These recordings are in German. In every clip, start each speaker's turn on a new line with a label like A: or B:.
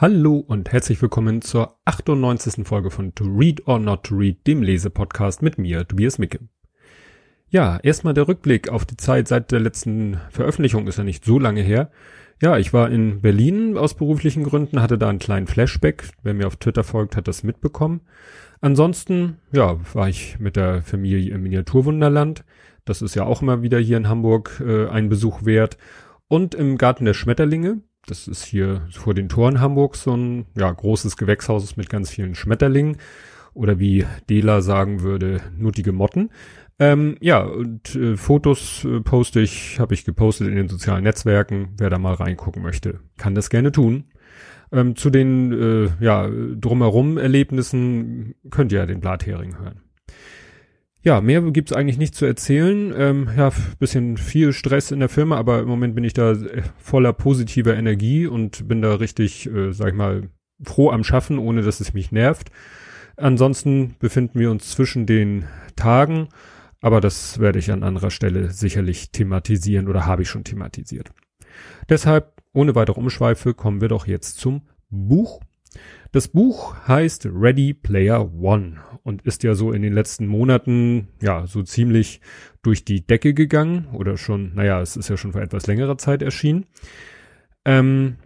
A: Hallo und herzlich willkommen zur 98. Folge von To Read or Not to Read, dem Lesepodcast mit mir, Tobias Micke. Ja, erstmal der Rückblick auf die Zeit seit der letzten Veröffentlichung ist ja nicht so lange her. Ja, ich war in Berlin aus beruflichen Gründen, hatte da einen kleinen Flashback. Wer mir auf Twitter folgt, hat das mitbekommen. Ansonsten, ja, war ich mit der Familie im Miniaturwunderland. Das ist ja auch immer wieder hier in Hamburg äh, ein Besuch wert. Und im Garten der Schmetterlinge, das ist hier vor den Toren Hamburgs so ein ja, großes Gewächshaus mit ganz vielen Schmetterlingen. Oder wie Dela sagen würde, nuttige Motten. Ähm, ja, und äh, Fotos äh, poste ich, habe ich gepostet in den sozialen Netzwerken. Wer da mal reingucken möchte, kann das gerne tun. Ähm, zu den äh, ja, drumherum Erlebnissen könnt ihr ja den Blathering hören. Ja, mehr gibt's eigentlich nicht zu erzählen. Ähm, ja, bisschen viel Stress in der Firma, aber im Moment bin ich da äh, voller positiver Energie und bin da richtig, äh, sag ich mal, froh am Schaffen, ohne dass es mich nervt. Ansonsten befinden wir uns zwischen den Tagen, aber das werde ich an anderer Stelle sicherlich thematisieren oder habe ich schon thematisiert. Deshalb, ohne weitere Umschweife, kommen wir doch jetzt zum Buch. Das Buch heißt Ready Player One und ist ja so in den letzten Monaten ja so ziemlich durch die Decke gegangen oder schon, naja, es ist ja schon vor etwas längerer Zeit erschienen. Ähm,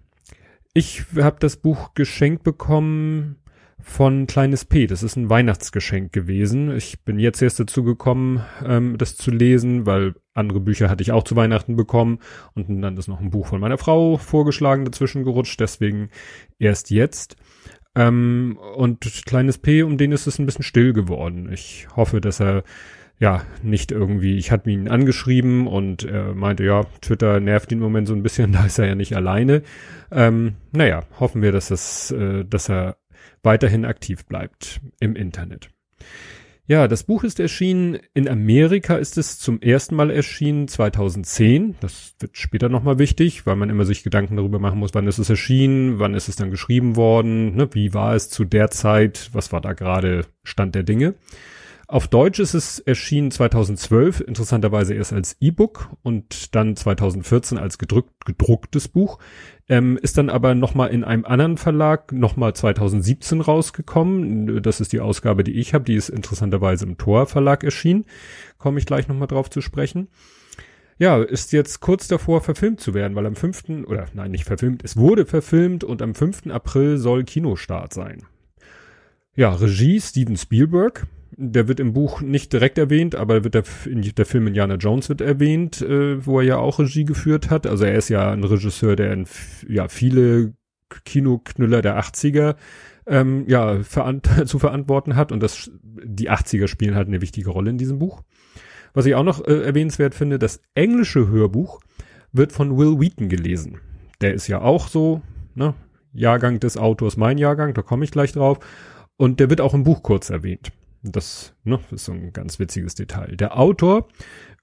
A: ich habe das Buch geschenkt bekommen von Kleines P. Das ist ein Weihnachtsgeschenk gewesen. Ich bin jetzt erst dazu gekommen, ähm, das zu lesen, weil andere Bücher hatte ich auch zu Weihnachten bekommen und dann ist noch ein Buch von meiner Frau vorgeschlagen dazwischen gerutscht, deswegen erst jetzt. Ähm, und kleines P, um den ist es ein bisschen still geworden. Ich hoffe, dass er ja nicht irgendwie, ich hatte ihn angeschrieben und er meinte, ja, Twitter nervt ihn im Moment so ein bisschen, da ist er ja nicht alleine. Ähm, naja, hoffen wir, dass es, äh, dass er weiterhin aktiv bleibt im Internet. Ja, das Buch ist erschienen. In Amerika ist es zum ersten Mal erschienen, 2010. Das wird später nochmal wichtig, weil man immer sich Gedanken darüber machen muss, wann ist es erschienen, wann ist es dann geschrieben worden, ne? wie war es zu der Zeit, was war da gerade Stand der Dinge. Auf Deutsch ist es erschienen 2012, interessanterweise erst als E-Book und dann 2014 als gedrückt, gedrucktes Buch. Ähm, ist dann aber nochmal in einem anderen Verlag nochmal 2017 rausgekommen. Das ist die Ausgabe, die ich habe. Die ist interessanterweise im Tor Verlag erschienen. Komme ich gleich nochmal drauf zu sprechen. Ja, ist jetzt kurz davor verfilmt zu werden, weil am 5. oder nein, nicht verfilmt, es wurde verfilmt und am 5. April soll Kinostart sein. Ja, Regie Steven Spielberg der wird im Buch nicht direkt erwähnt, aber wird der, der Film Indiana Jones wird erwähnt, äh, wo er ja auch Regie geführt hat. Also er ist ja ein Regisseur, der in, ja viele Kinoknüller der 80er ähm, ja verant zu verantworten hat und das die 80er spielen halt eine wichtige Rolle in diesem Buch. Was ich auch noch äh, erwähnenswert finde, das englische Hörbuch wird von Will Wheaton gelesen. Der ist ja auch so, ne, Jahrgang des Autors, mein Jahrgang, da komme ich gleich drauf. Und der wird auch im Buch kurz erwähnt. Das ne, ist so ein ganz witziges Detail. Der Autor,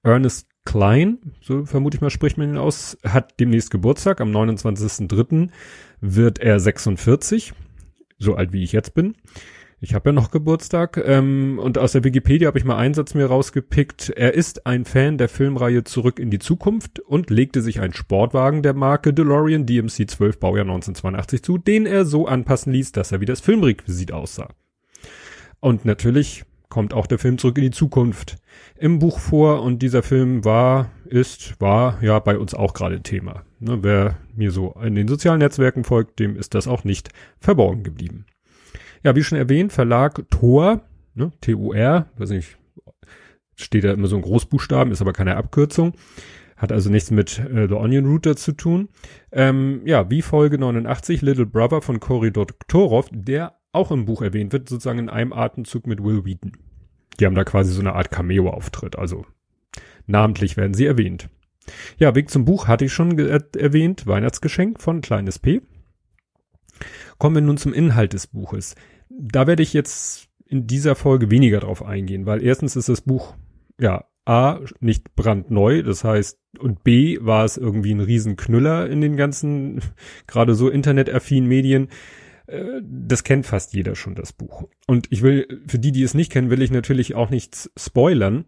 A: Ernest Klein, so vermute ich mal, spricht man ihn aus, hat demnächst Geburtstag. Am 29.03. wird er 46, so alt wie ich jetzt bin. Ich habe ja noch Geburtstag. Ähm, und aus der Wikipedia habe ich mal einen Satz mir rausgepickt. Er ist ein Fan der Filmreihe Zurück in die Zukunft und legte sich einen Sportwagen der Marke DeLorean DMC 12 Baujahr 1982 zu, den er so anpassen ließ, dass er wie das Filmrequisit aussah. Und natürlich kommt auch der Film zurück in die Zukunft im Buch vor und dieser Film war, ist, war ja bei uns auch gerade Thema. Ne, wer mir so in den sozialen Netzwerken folgt, dem ist das auch nicht verborgen geblieben. Ja, wie schon erwähnt, Verlag Tor, ne, T-U-R, weiß nicht, steht da immer so ein Großbuchstaben, ist aber keine Abkürzung. Hat also nichts mit äh, The Onion Router zu tun. Ähm, ja, wie Folge 89, Little Brother von Cory Doktorov, der auch im Buch erwähnt wird, sozusagen in einem Atemzug mit Will Wheaton. Die haben da quasi so eine Art Cameo-Auftritt, also namentlich werden sie erwähnt. Ja, Weg zum Buch hatte ich schon erwähnt, Weihnachtsgeschenk von Kleines P. Kommen wir nun zum Inhalt des Buches. Da werde ich jetzt in dieser Folge weniger drauf eingehen, weil erstens ist das Buch, ja, A, nicht brandneu, das heißt, und B, war es irgendwie ein Riesenknüller in den ganzen, gerade so internetaffinen Medien. Das kennt fast jeder schon, das Buch. Und ich will, für die, die es nicht kennen, will ich natürlich auch nichts spoilern.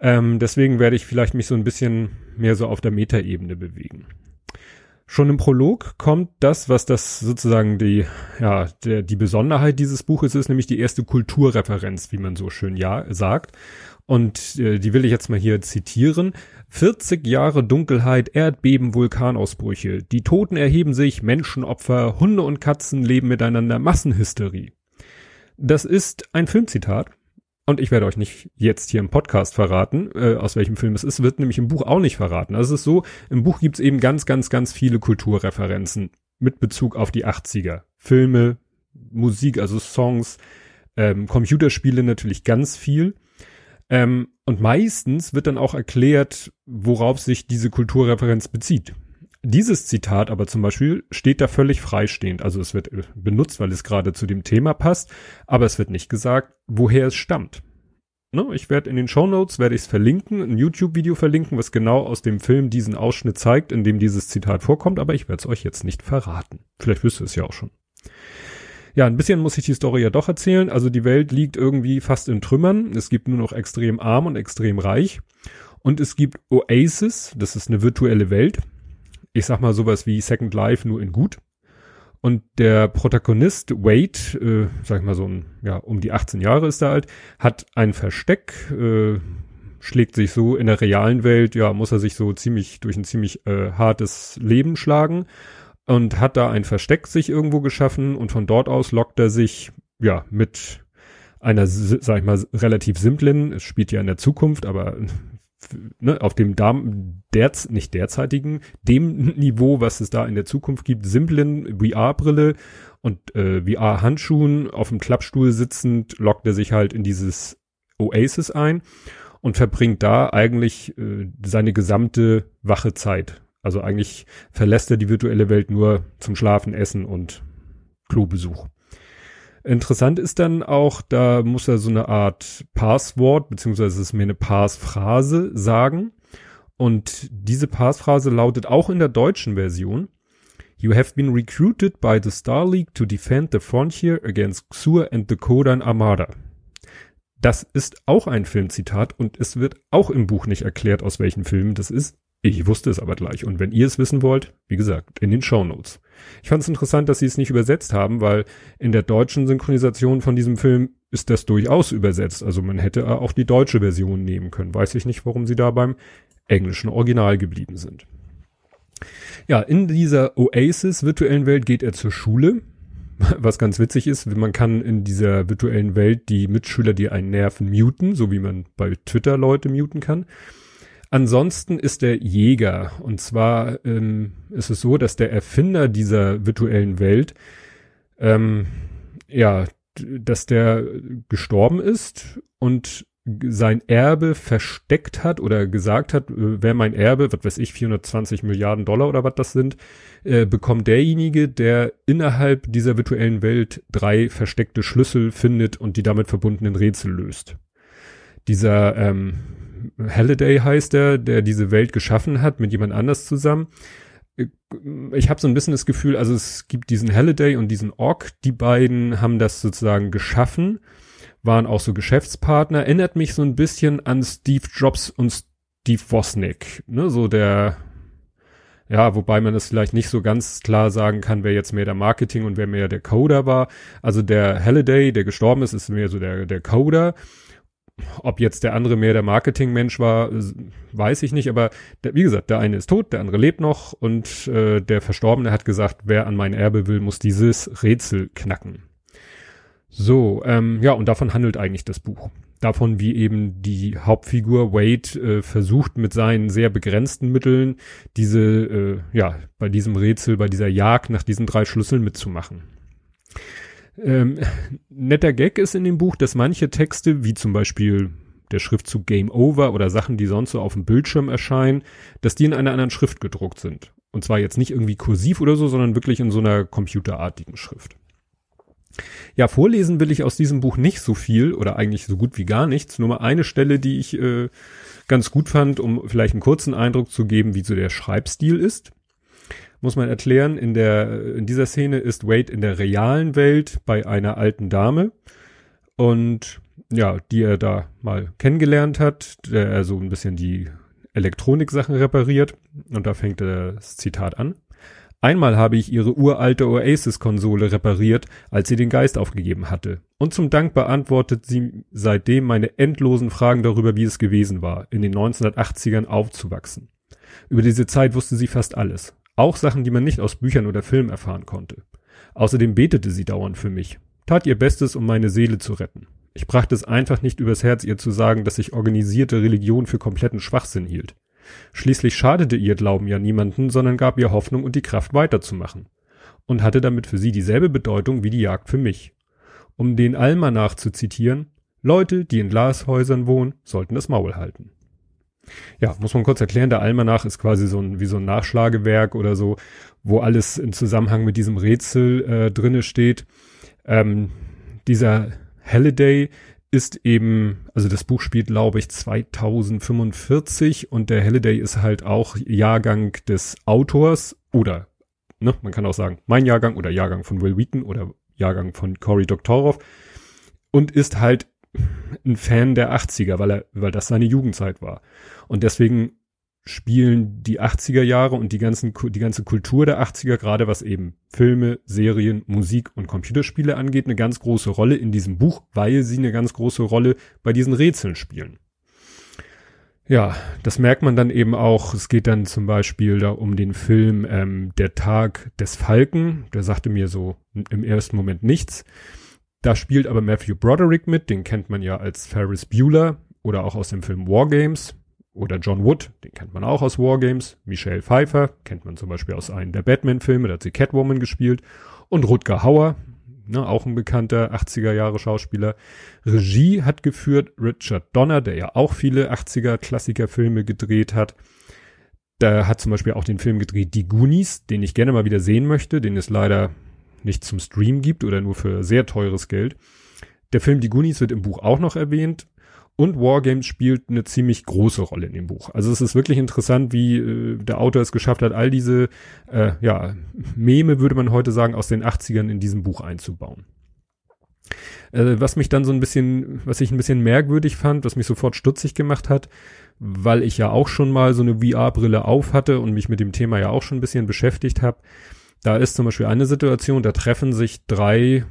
A: Ähm, deswegen werde ich vielleicht mich so ein bisschen mehr so auf der Metaebene bewegen. Schon im Prolog kommt das, was das sozusagen die, ja, der, die Besonderheit dieses Buches ist, nämlich die erste Kulturreferenz, wie man so schön ja sagt. Und äh, die will ich jetzt mal hier zitieren. 40 Jahre Dunkelheit, Erdbeben, Vulkanausbrüche. Die Toten erheben sich, Menschenopfer, Hunde und Katzen leben miteinander, Massenhysterie. Das ist ein Filmzitat. Und ich werde euch nicht jetzt hier im Podcast verraten, äh, aus welchem Film es ist, wird nämlich im Buch auch nicht verraten. Also es ist so, im Buch gibt es eben ganz, ganz, ganz viele Kulturreferenzen mit Bezug auf die 80er. Filme, Musik, also Songs, ähm, Computerspiele natürlich ganz viel. Ähm, und meistens wird dann auch erklärt, worauf sich diese Kulturreferenz bezieht. Dieses Zitat aber zum Beispiel steht da völlig freistehend. Also es wird äh, benutzt, weil es gerade zu dem Thema passt, aber es wird nicht gesagt, woher es stammt. Ne? Ich werde in den Show Notes werde ich es verlinken, ein YouTube-Video verlinken, was genau aus dem Film diesen Ausschnitt zeigt, in dem dieses Zitat vorkommt, aber ich werde es euch jetzt nicht verraten. Vielleicht wisst ihr es ja auch schon. Ja, ein bisschen muss ich die Story ja doch erzählen. Also die Welt liegt irgendwie fast in Trümmern. Es gibt nur noch extrem arm und extrem reich. Und es gibt Oasis, das ist eine virtuelle Welt ich sag mal sowas wie Second Life nur in gut. Und der Protagonist Wade, äh, sag ich mal so ein, ja, um die 18 Jahre ist er alt, hat ein Versteck, äh, schlägt sich so in der realen Welt, ja, muss er sich so ziemlich durch ein ziemlich äh, hartes Leben schlagen und hat da ein Versteck sich irgendwo geschaffen und von dort aus lockt er sich, ja, mit einer, sag ich mal, relativ simplen, es spielt ja in der Zukunft, aber ne, auf dem Darm, der, nicht derzeitigen, dem Niveau, was es da in der Zukunft gibt, simplen VR-Brille und äh, VR-Handschuhen auf dem Klappstuhl sitzend, lockt er sich halt in dieses Oasis ein und verbringt da eigentlich äh, seine gesamte Wachezeit. Also eigentlich verlässt er die virtuelle Welt nur zum Schlafen, Essen und Klobesuch. Interessant ist dann auch, da muss er so eine Art Passwort, beziehungsweise es ist mir eine Passphrase sagen. Und diese Passphrase lautet auch in der deutschen Version. You have been recruited by the Star League to defend the frontier against Xur and the Kodan Armada. Das ist auch ein Filmzitat und es wird auch im Buch nicht erklärt, aus welchen Filmen das ist. Ich wusste es aber gleich. Und wenn ihr es wissen wollt, wie gesagt, in den Show Notes. Ich fand es interessant, dass sie es nicht übersetzt haben, weil in der deutschen Synchronisation von diesem Film ist das durchaus übersetzt. Also man hätte auch die deutsche Version nehmen können. Weiß ich nicht, warum sie da beim englischen Original geblieben sind. Ja, in dieser Oasis virtuellen Welt geht er zur Schule. Was ganz witzig ist, man kann in dieser virtuellen Welt die Mitschüler, die einen nerven, muten, so wie man bei Twitter Leute muten kann. Ansonsten ist der Jäger. Und zwar ähm, ist es so, dass der Erfinder dieser virtuellen Welt, ähm, ja, dass der gestorben ist und sein Erbe versteckt hat oder gesagt hat, äh, wer mein Erbe, was weiß ich, 420 Milliarden Dollar oder was das sind, äh, bekommt derjenige, der innerhalb dieser virtuellen Welt drei versteckte Schlüssel findet und die damit verbundenen Rätsel löst. Dieser ähm, Halliday heißt er, der diese Welt geschaffen hat mit jemand anders zusammen. Ich habe so ein bisschen das Gefühl, also es gibt diesen Halliday und diesen Ork, die beiden haben das sozusagen geschaffen, waren auch so Geschäftspartner, erinnert mich so ein bisschen an Steve Jobs und Steve Wozniak, ne, so der ja, wobei man das vielleicht nicht so ganz klar sagen kann, wer jetzt mehr der Marketing und wer mehr der Coder war. Also der Halliday, der gestorben ist, ist mehr so der, der Coder ob jetzt der andere mehr der Marketingmensch war, weiß ich nicht, aber der, wie gesagt, der eine ist tot, der andere lebt noch und äh, der Verstorbene hat gesagt, wer an mein Erbe will, muss dieses Rätsel knacken. So, ähm, ja, und davon handelt eigentlich das Buch. Davon, wie eben die Hauptfigur Wade äh, versucht mit seinen sehr begrenzten Mitteln diese, äh, ja, bei diesem Rätsel, bei dieser Jagd nach diesen drei Schlüsseln mitzumachen. Ähm, netter Gag ist in dem Buch, dass manche Texte, wie zum Beispiel der Schriftzug Game Over oder Sachen, die sonst so auf dem Bildschirm erscheinen, dass die in einer anderen Schrift gedruckt sind. Und zwar jetzt nicht irgendwie kursiv oder so, sondern wirklich in so einer computerartigen Schrift. Ja, vorlesen will ich aus diesem Buch nicht so viel oder eigentlich so gut wie gar nichts. Nur mal eine Stelle, die ich äh, ganz gut fand, um vielleicht einen kurzen Eindruck zu geben, wie so der Schreibstil ist muss man erklären, in der, in dieser Szene ist Wade in der realen Welt bei einer alten Dame und ja, die er da mal kennengelernt hat, der er so ein bisschen die Elektronik-Sachen repariert und da fängt das Zitat an. Einmal habe ich ihre uralte Oasis-Konsole repariert, als sie den Geist aufgegeben hatte. Und zum Dank beantwortet sie seitdem meine endlosen Fragen darüber, wie es gewesen war, in den 1980ern aufzuwachsen. Über diese Zeit wusste sie fast alles. Auch Sachen, die man nicht aus Büchern oder Filmen erfahren konnte. Außerdem betete sie dauernd für mich, tat ihr Bestes, um meine Seele zu retten. Ich brachte es einfach nicht übers Herz, ihr zu sagen, dass ich organisierte Religion für kompletten Schwachsinn hielt. Schließlich schadete ihr Glauben ja niemanden, sondern gab ihr Hoffnung und die Kraft weiterzumachen. Und hatte damit für sie dieselbe Bedeutung wie die Jagd für mich. Um den Almanach zu zitieren, Leute, die in Glashäusern wohnen, sollten das Maul halten. Ja, muss man kurz erklären, der Almanach ist quasi so ein, wie so ein Nachschlagewerk oder so, wo alles im Zusammenhang mit diesem Rätsel äh, drinne steht. Ähm, dieser Halliday ist eben, also das Buch spielt, glaube ich, 2045 und der Halliday ist halt auch Jahrgang des Autors oder, ne, man kann auch sagen, mein Jahrgang oder Jahrgang von Will Wheaton oder Jahrgang von Cory Doctorow und ist halt ein Fan der 80er, weil er, weil das seine Jugendzeit war. Und deswegen spielen die 80er Jahre und die ganzen, die ganze Kultur der 80er, gerade was eben Filme, Serien, Musik und Computerspiele angeht, eine ganz große Rolle in diesem Buch, weil sie eine ganz große Rolle bei diesen Rätseln spielen. Ja, das merkt man dann eben auch. Es geht dann zum Beispiel da um den Film ähm, Der Tag des Falken. Der sagte mir so im ersten Moment nichts. Da spielt aber Matthew Broderick mit, den kennt man ja als Ferris Bueller oder auch aus dem Film War Games. Oder John Wood, den kennt man auch aus Wargames. Michelle Pfeiffer, kennt man zum Beispiel aus einem der Batman-Filme, da hat sie Catwoman gespielt. Und Rutger Hauer, ne, auch ein bekannter 80er Jahre Schauspieler. Regie hat geführt Richard Donner, der ja auch viele 80er Klassiker-Filme gedreht hat. Der hat zum Beispiel auch den Film gedreht Die Goonies, den ich gerne mal wieder sehen möchte, den es leider nicht zum Stream gibt oder nur für sehr teures Geld. Der Film Die Goonies wird im Buch auch noch erwähnt. Und Wargames spielt eine ziemlich große Rolle in dem Buch. Also es ist wirklich interessant, wie äh, der Autor es geschafft hat, all diese äh, ja, Meme, würde man heute sagen, aus den 80ern in diesem Buch einzubauen. Äh, was mich dann so ein bisschen, was ich ein bisschen merkwürdig fand, was mich sofort stutzig gemacht hat, weil ich ja auch schon mal so eine VR-Brille auf hatte und mich mit dem Thema ja auch schon ein bisschen beschäftigt habe. Da ist zum Beispiel eine Situation, da treffen sich drei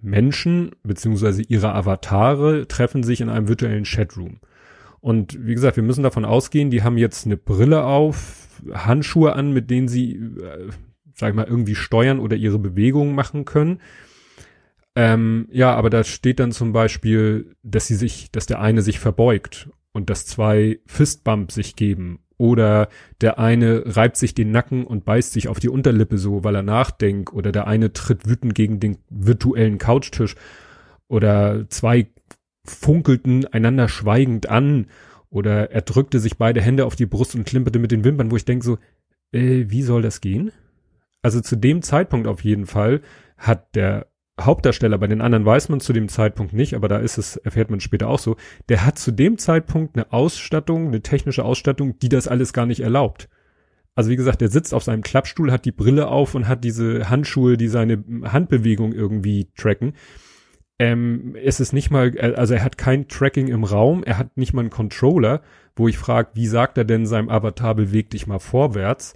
A: Menschen beziehungsweise ihre Avatare treffen sich in einem virtuellen Chatroom. Und wie gesagt, wir müssen davon ausgehen, die haben jetzt eine Brille auf, Handschuhe an, mit denen sie, äh, sag ich mal, irgendwie steuern oder ihre Bewegungen machen können. Ähm, ja, aber da steht dann zum Beispiel, dass sie sich, dass der eine sich verbeugt und dass zwei Fistbump sich geben oder der eine reibt sich den Nacken und beißt sich auf die Unterlippe so, weil er nachdenkt. Oder der eine tritt wütend gegen den virtuellen Couchtisch. Oder zwei funkelten einander schweigend an. Oder er drückte sich beide Hände auf die Brust und klimperte mit den Wimpern, wo ich denke so, äh, wie soll das gehen? Also zu dem Zeitpunkt auf jeden Fall hat der Hauptdarsteller, bei den anderen weiß man zu dem Zeitpunkt nicht, aber da ist es, erfährt man später auch so, der hat zu dem Zeitpunkt eine Ausstattung, eine technische Ausstattung, die das alles gar nicht erlaubt. Also wie gesagt, der sitzt auf seinem Klappstuhl, hat die Brille auf und hat diese Handschuhe, die seine Handbewegung irgendwie tracken. Ähm, es ist nicht mal, also er hat kein Tracking im Raum, er hat nicht mal einen Controller, wo ich frage, wie sagt er denn seinem Avatar, beweg dich mal vorwärts?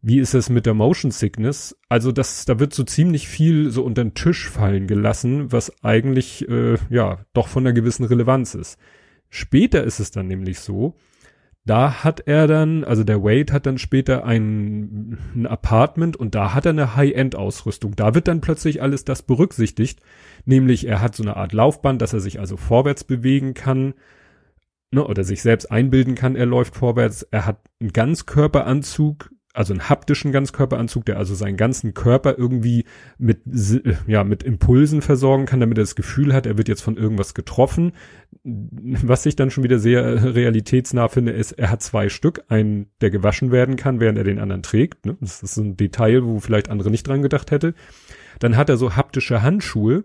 A: Wie ist es mit der Motion Sickness? Also das, da wird so ziemlich viel so unter den Tisch fallen gelassen, was eigentlich äh, ja doch von einer gewissen Relevanz ist. Später ist es dann nämlich so, da hat er dann, also der Wade hat dann später ein, ein Apartment und da hat er eine High-End-Ausrüstung. Da wird dann plötzlich alles das berücksichtigt, nämlich er hat so eine Art Laufband, dass er sich also vorwärts bewegen kann ne, oder sich selbst einbilden kann, er läuft vorwärts. Er hat einen Ganzkörperanzug, also einen haptischen Ganzkörperanzug, der also seinen ganzen Körper irgendwie mit, ja, mit Impulsen versorgen kann, damit er das Gefühl hat, er wird jetzt von irgendwas getroffen. Was ich dann schon wieder sehr realitätsnah finde, ist, er hat zwei Stück, einen, der gewaschen werden kann, während er den anderen trägt. Ne? Das ist ein Detail, wo vielleicht andere nicht dran gedacht hätte. Dann hat er so haptische Handschuhe.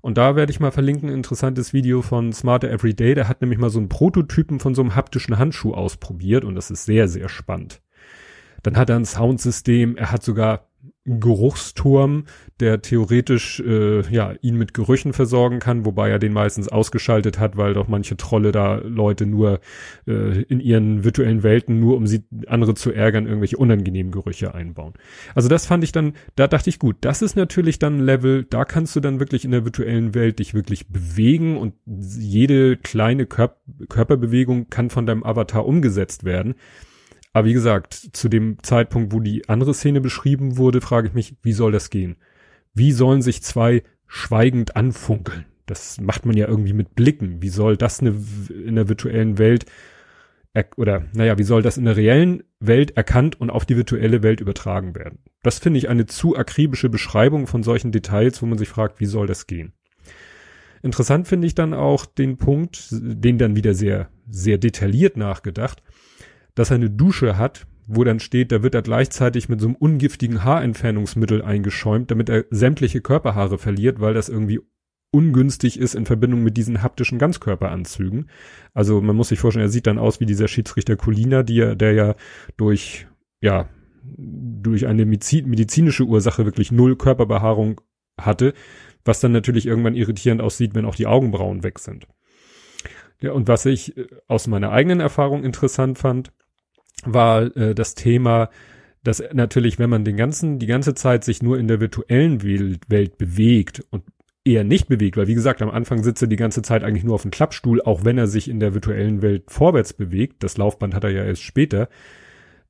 A: Und da werde ich mal verlinken, ein interessantes Video von Smarter Everyday. Der hat nämlich mal so einen Prototypen von so einem haptischen Handschuh ausprobiert und das ist sehr, sehr spannend. Dann hat er ein Soundsystem, er hat sogar Geruchsturm, der theoretisch äh, ja ihn mit Gerüchen versorgen kann, wobei er den meistens ausgeschaltet hat, weil doch manche Trolle da Leute nur äh, in ihren virtuellen Welten nur um sie andere zu ärgern irgendwelche unangenehmen Gerüche einbauen. Also das fand ich dann, da dachte ich gut, das ist natürlich dann ein Level, da kannst du dann wirklich in der virtuellen Welt dich wirklich bewegen und jede kleine Kör Körperbewegung kann von deinem Avatar umgesetzt werden. Aber wie gesagt, zu dem Zeitpunkt, wo die andere Szene beschrieben wurde, frage ich mich, wie soll das gehen? Wie sollen sich zwei schweigend anfunkeln? Das macht man ja irgendwie mit Blicken. Wie soll das eine, in der virtuellen Welt oder naja, wie soll das in der reellen Welt erkannt und auf die virtuelle Welt übertragen werden? Das finde ich eine zu akribische Beschreibung von solchen Details, wo man sich fragt, wie soll das gehen? Interessant finde ich dann auch den Punkt, den dann wieder sehr, sehr detailliert nachgedacht, dass er eine Dusche hat, wo dann steht, da wird er gleichzeitig mit so einem ungiftigen Haarentfernungsmittel eingeschäumt, damit er sämtliche Körperhaare verliert, weil das irgendwie ungünstig ist in Verbindung mit diesen haptischen Ganzkörperanzügen. Also man muss sich vorstellen, er sieht dann aus wie dieser Schiedsrichter Colina, die, der ja durch, ja, durch eine medizinische Ursache wirklich null Körperbehaarung hatte, was dann natürlich irgendwann irritierend aussieht, wenn auch die Augenbrauen weg sind. Ja, und was ich äh, aus meiner eigenen Erfahrung interessant fand, war äh, das Thema, dass natürlich, wenn man den ganzen, die ganze Zeit sich nur in der virtuellen Welt, bewegt und eher nicht bewegt, weil wie gesagt, am Anfang sitzt er die ganze Zeit eigentlich nur auf dem Klappstuhl, auch wenn er sich in der virtuellen Welt vorwärts bewegt, das Laufband hat er ja erst später,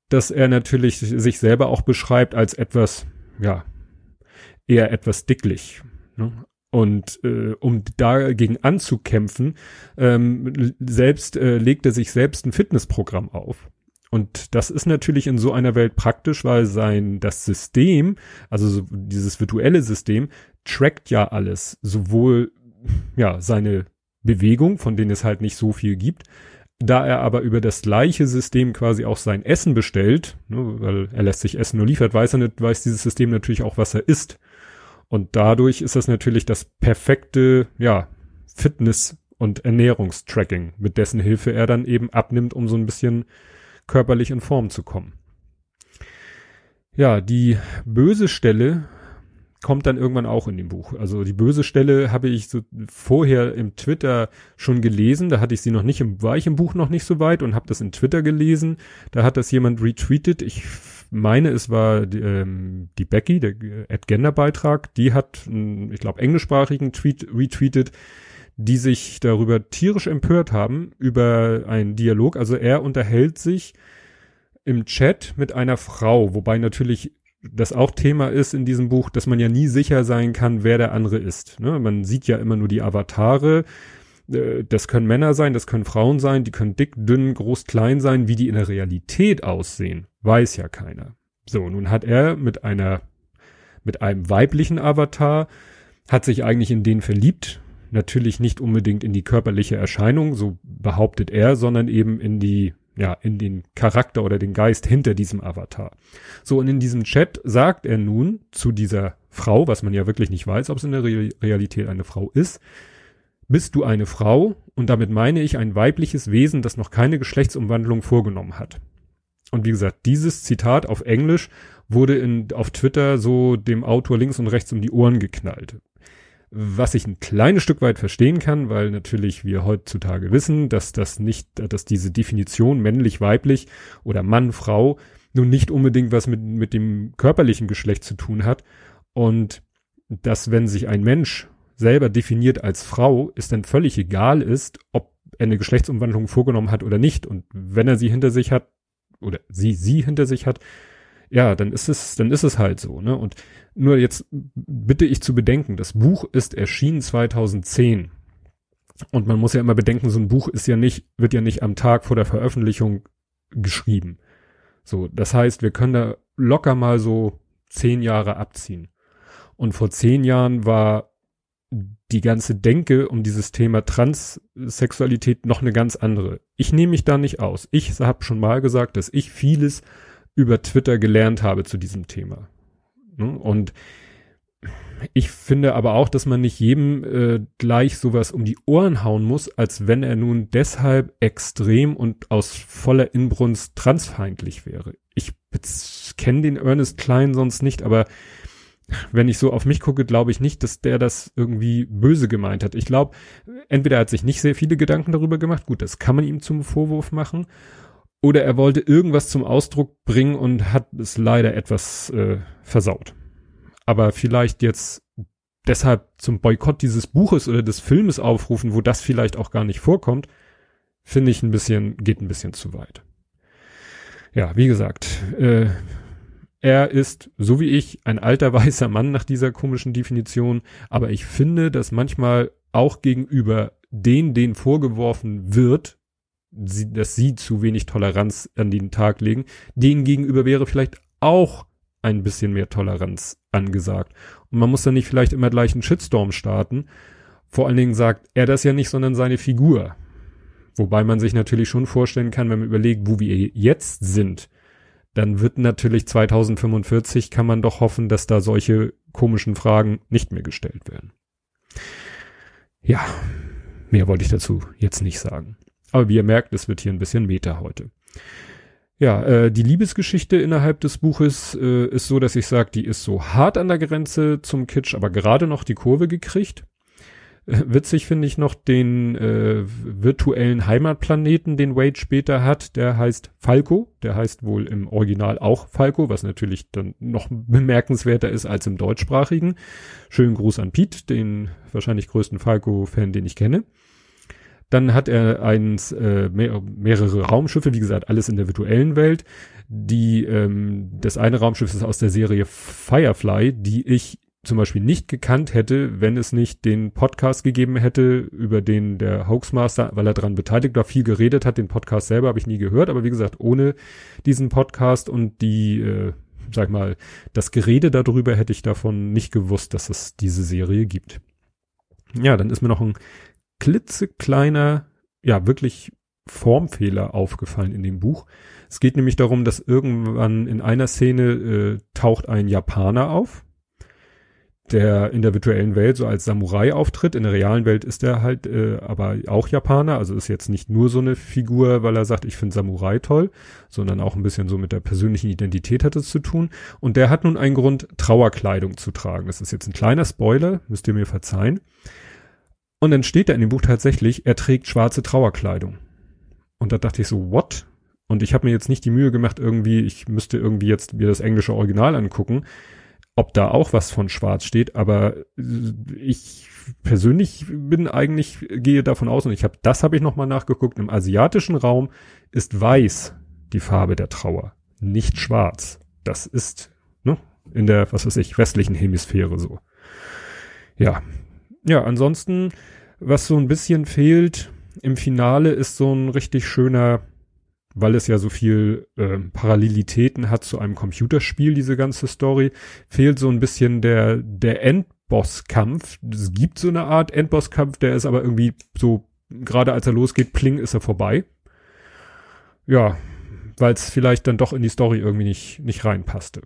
A: dass er natürlich sich selber auch beschreibt als etwas, ja, eher etwas dicklich. Ne? Und äh, um dagegen anzukämpfen, ähm, selbst äh, legt er sich selbst ein Fitnessprogramm auf. Und das ist natürlich in so einer Welt praktisch, weil sein, das System, also so dieses virtuelle System, trackt ja alles. Sowohl, ja, seine Bewegung, von denen es halt nicht so viel gibt, da er aber über das gleiche System quasi auch sein Essen bestellt, ne, weil er lässt sich Essen nur liefert, weiß er nicht, weiß dieses System natürlich auch, was er isst. Und dadurch ist das natürlich das perfekte, ja, Fitness- und Ernährungstracking, mit dessen Hilfe er dann eben abnimmt, um so ein bisschen körperlich in Form zu kommen. Ja, die böse Stelle kommt dann irgendwann auch in dem Buch. Also die böse Stelle habe ich so vorher im Twitter schon gelesen. Da hatte ich sie noch nicht im, war ich im Buch noch nicht so weit und habe das in Twitter gelesen. Da hat das jemand retweetet. Ich meine, es war die, ähm, die Becky, der Ad-Gender-Beitrag. Die hat, ich glaube, englischsprachigen Tweet retweetet die sich darüber tierisch empört haben, über einen Dialog. Also er unterhält sich im Chat mit einer Frau, wobei natürlich das auch Thema ist in diesem Buch, dass man ja nie sicher sein kann, wer der andere ist. Ne? Man sieht ja immer nur die Avatare. Äh, das können Männer sein, das können Frauen sein, die können dick, dünn, groß, klein sein. Wie die in der Realität aussehen, weiß ja keiner. So, nun hat er mit einer, mit einem weiblichen Avatar, hat sich eigentlich in den verliebt, natürlich nicht unbedingt in die körperliche Erscheinung, so behauptet er, sondern eben in die, ja, in den Charakter oder den Geist hinter diesem Avatar. So, und in diesem Chat sagt er nun zu dieser Frau, was man ja wirklich nicht weiß, ob es in der Re Realität eine Frau ist, bist du eine Frau, und damit meine ich ein weibliches Wesen, das noch keine Geschlechtsumwandlung vorgenommen hat. Und wie gesagt, dieses Zitat auf Englisch wurde in, auf Twitter so dem Autor links und rechts um die Ohren geknallt was ich ein kleines Stück weit verstehen kann, weil natürlich wir heutzutage wissen, dass das nicht, dass diese Definition männlich, weiblich oder Mann, Frau nun nicht unbedingt was mit, mit dem körperlichen Geschlecht zu tun hat. Und dass wenn sich ein Mensch selber definiert als Frau, es dann völlig egal ist, ob er eine Geschlechtsumwandlung vorgenommen hat oder nicht. Und wenn er sie hinter sich hat oder sie sie hinter sich hat, ja, dann ist es, dann ist es halt so, ne? Und nur jetzt bitte ich zu bedenken, das Buch ist erschienen 2010. Und man muss ja immer bedenken, so ein Buch ist ja nicht, wird ja nicht am Tag vor der Veröffentlichung geschrieben. So, das heißt, wir können da locker mal so zehn Jahre abziehen. Und vor zehn Jahren war die ganze Denke um dieses Thema Transsexualität noch eine ganz andere. Ich nehme mich da nicht aus. Ich habe schon mal gesagt, dass ich vieles über Twitter gelernt habe zu diesem Thema. Ne? Und ich finde aber auch, dass man nicht jedem äh, gleich sowas um die Ohren hauen muss, als wenn er nun deshalb extrem und aus voller Inbrunst transfeindlich wäre. Ich kenne den Ernest Klein sonst nicht, aber wenn ich so auf mich gucke, glaube ich nicht, dass der das irgendwie böse gemeint hat. Ich glaube, entweder er hat sich nicht sehr viele Gedanken darüber gemacht, gut, das kann man ihm zum Vorwurf machen, oder er wollte irgendwas zum Ausdruck bringen und hat es leider etwas äh, versaut. Aber vielleicht jetzt deshalb zum Boykott dieses Buches oder des Filmes aufrufen, wo das vielleicht auch gar nicht vorkommt, finde ich ein bisschen, geht ein bisschen zu weit. Ja, wie gesagt, äh, er ist, so wie ich, ein alter weißer Mann nach dieser komischen Definition, aber ich finde, dass manchmal auch gegenüber den, denen vorgeworfen wird, sie, dass sie zu wenig Toleranz an den Tag legen, denen gegenüber wäre vielleicht auch ein bisschen mehr Toleranz angesagt. Und man muss dann nicht vielleicht immer gleich einen Shitstorm starten. Vor allen Dingen sagt er das ja nicht, sondern seine Figur. Wobei man sich natürlich schon vorstellen kann, wenn man überlegt, wo wir jetzt sind, dann wird natürlich 2045 kann man doch hoffen, dass da solche komischen Fragen nicht mehr gestellt werden. Ja, mehr wollte ich dazu jetzt nicht sagen. Aber wie ihr merkt, es wird hier ein bisschen Meta heute. Ja, äh, die Liebesgeschichte innerhalb des Buches äh, ist so, dass ich sage, die ist so hart an der Grenze zum Kitsch, aber gerade noch die Kurve gekriegt. Witzig finde ich noch den äh, virtuellen Heimatplaneten, den Wade später hat. Der heißt Falco. Der heißt wohl im Original auch Falco, was natürlich dann noch bemerkenswerter ist als im deutschsprachigen. Schönen Gruß an Pete, den wahrscheinlich größten Falco-Fan, den ich kenne. Dann hat er eins, äh, mehr, mehrere Raumschiffe, wie gesagt, alles in der virtuellen Welt. Die, ähm, das eine Raumschiff ist aus der Serie Firefly, die ich zum Beispiel nicht gekannt hätte, wenn es nicht den Podcast gegeben hätte, über den der Hoaxmaster, weil er daran beteiligt war, viel geredet hat. Den Podcast selber habe ich nie gehört, aber wie gesagt, ohne diesen Podcast und die, äh, sag mal, das Gerede darüber hätte ich davon nicht gewusst, dass es diese Serie gibt. Ja, dann ist mir noch ein klitzekleiner, ja, wirklich Formfehler aufgefallen in dem Buch. Es geht nämlich darum, dass irgendwann in einer Szene äh, taucht ein Japaner auf der in der virtuellen Welt so als Samurai auftritt. In der realen Welt ist er halt äh, aber auch Japaner, also ist jetzt nicht nur so eine Figur, weil er sagt, ich finde Samurai toll, sondern auch ein bisschen so mit der persönlichen Identität hat es zu tun. Und der hat nun einen Grund, Trauerkleidung zu tragen. Das ist jetzt ein kleiner Spoiler, müsst ihr mir verzeihen. Und dann steht da in dem Buch tatsächlich, er trägt schwarze Trauerkleidung. Und da dachte ich so, what? Und ich habe mir jetzt nicht die Mühe gemacht, irgendwie, ich müsste irgendwie jetzt mir das englische Original angucken ob da auch was von Schwarz steht, aber ich persönlich bin eigentlich gehe davon aus und ich habe das habe ich noch mal nachgeguckt im asiatischen Raum ist weiß die Farbe der Trauer, nicht schwarz. Das ist ne, in der was weiß ich westlichen Hemisphäre so. Ja. Ja, ansonsten was so ein bisschen fehlt im Finale ist so ein richtig schöner weil es ja so viel äh, Parallelitäten hat zu einem Computerspiel, diese ganze Story, fehlt so ein bisschen der, der Endbosskampf. Es gibt so eine Art Endbosskampf, der ist aber irgendwie so, gerade als er losgeht, pling, ist er vorbei. Ja, weil es vielleicht dann doch in die Story irgendwie nicht, nicht reinpasste.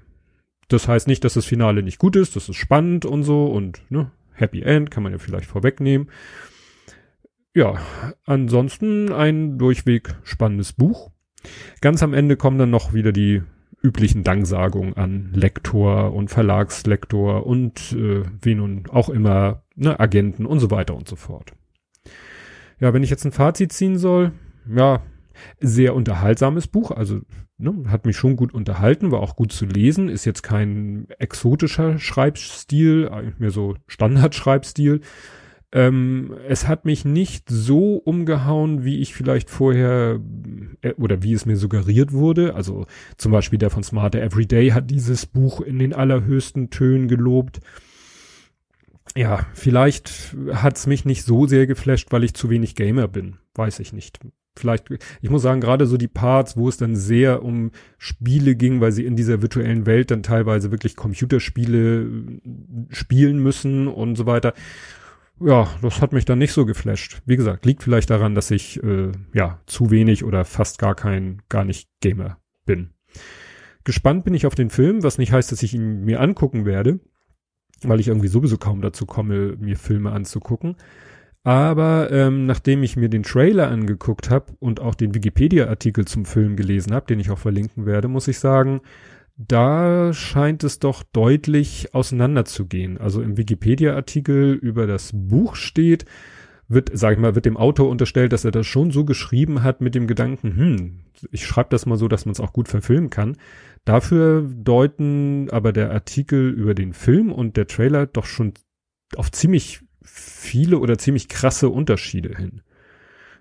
A: Das heißt nicht, dass das Finale nicht gut ist, das ist spannend und so und ne, Happy End kann man ja vielleicht vorwegnehmen. Ja, ansonsten ein durchweg spannendes Buch. Ganz am Ende kommen dann noch wieder die üblichen Danksagungen an Lektor und Verlagslektor und äh, wie nun auch immer, ne, Agenten und so weiter und so fort. Ja, wenn ich jetzt ein Fazit ziehen soll, ja, sehr unterhaltsames Buch, also ne, hat mich schon gut unterhalten, war auch gut zu lesen, ist jetzt kein exotischer Schreibstil, mehr so Standardschreibstil, ähm, es hat mich nicht so umgehauen, wie ich vielleicht vorher äh, oder wie es mir suggeriert wurde. Also zum Beispiel der von Smarter Everyday hat dieses Buch in den allerhöchsten Tönen gelobt. Ja, vielleicht hat es mich nicht so sehr geflasht, weil ich zu wenig Gamer bin. Weiß ich nicht. Vielleicht, ich muss sagen, gerade so die Parts, wo es dann sehr um Spiele ging, weil sie in dieser virtuellen Welt dann teilweise wirklich Computerspiele äh, spielen müssen und so weiter ja, das hat mich dann nicht so geflasht. Wie gesagt, liegt vielleicht daran, dass ich äh, ja zu wenig oder fast gar kein, gar nicht Gamer bin. Gespannt bin ich auf den Film, was nicht heißt, dass ich ihn mir angucken werde. weil ich irgendwie sowieso kaum dazu komme, mir Filme anzugucken. Aber ähm, nachdem ich mir den Trailer angeguckt habe und auch den Wikipedia-Artikel zum Film gelesen habe, den ich auch verlinken werde, muss ich sagen, da scheint es doch deutlich auseinanderzugehen. Also im Wikipedia-Artikel über das Buch steht, wird, sag ich mal, wird dem Autor unterstellt, dass er das schon so geschrieben hat mit dem Gedanken, hm, ich schreibe das mal so, dass man es auch gut verfilmen kann. Dafür deuten aber der Artikel über den Film und der Trailer doch schon auf ziemlich viele oder ziemlich krasse Unterschiede hin.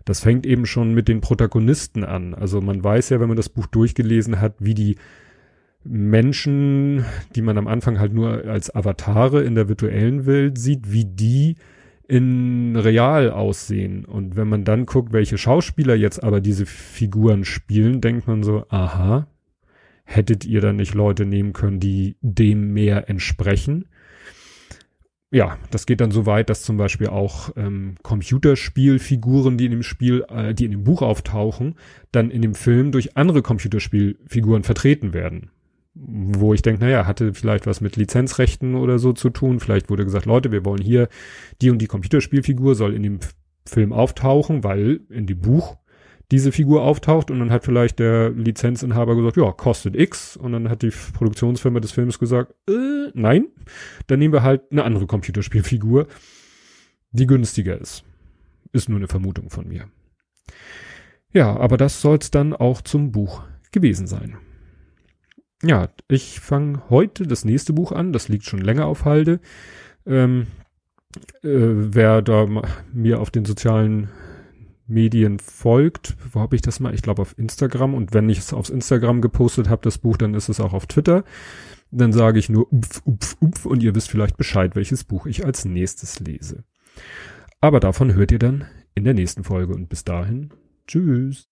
A: Das fängt eben schon mit den Protagonisten an. Also man weiß ja, wenn man das Buch durchgelesen hat, wie die Menschen, die man am Anfang halt nur als Avatare in der virtuellen Welt sieht, wie die in real aussehen. Und wenn man dann guckt, welche Schauspieler jetzt aber diese Figuren spielen, denkt man so, aha, hättet ihr dann nicht Leute nehmen können, die dem mehr entsprechen? Ja, das geht dann so weit, dass zum Beispiel auch ähm, Computerspielfiguren, die in dem Spiel, äh, die in dem Buch auftauchen, dann in dem Film durch andere Computerspielfiguren vertreten werden. Wo ich denke, naja, hatte vielleicht was mit Lizenzrechten oder so zu tun. Vielleicht wurde gesagt, Leute, wir wollen hier die und die Computerspielfigur soll in dem Film auftauchen, weil in dem Buch diese Figur auftaucht und dann hat vielleicht der Lizenzinhaber gesagt, ja, kostet X und dann hat die Produktionsfirma des Films gesagt, äh, nein, dann nehmen wir halt eine andere Computerspielfigur, die günstiger ist. Ist nur eine Vermutung von mir. Ja, aber das soll's dann auch zum Buch gewesen sein. Ja, ich fange heute das nächste Buch an, das liegt schon länger auf Halde. Ähm, äh, wer da mir auf den sozialen Medien folgt, wo habe ich das mal? Ich glaube auf Instagram. Und wenn ich es aufs Instagram gepostet habe, das Buch, dann ist es auch auf Twitter. Dann sage ich nur upf, upf, upf und ihr wisst vielleicht Bescheid, welches Buch ich als nächstes lese. Aber davon hört ihr dann in der nächsten Folge und bis dahin, tschüss.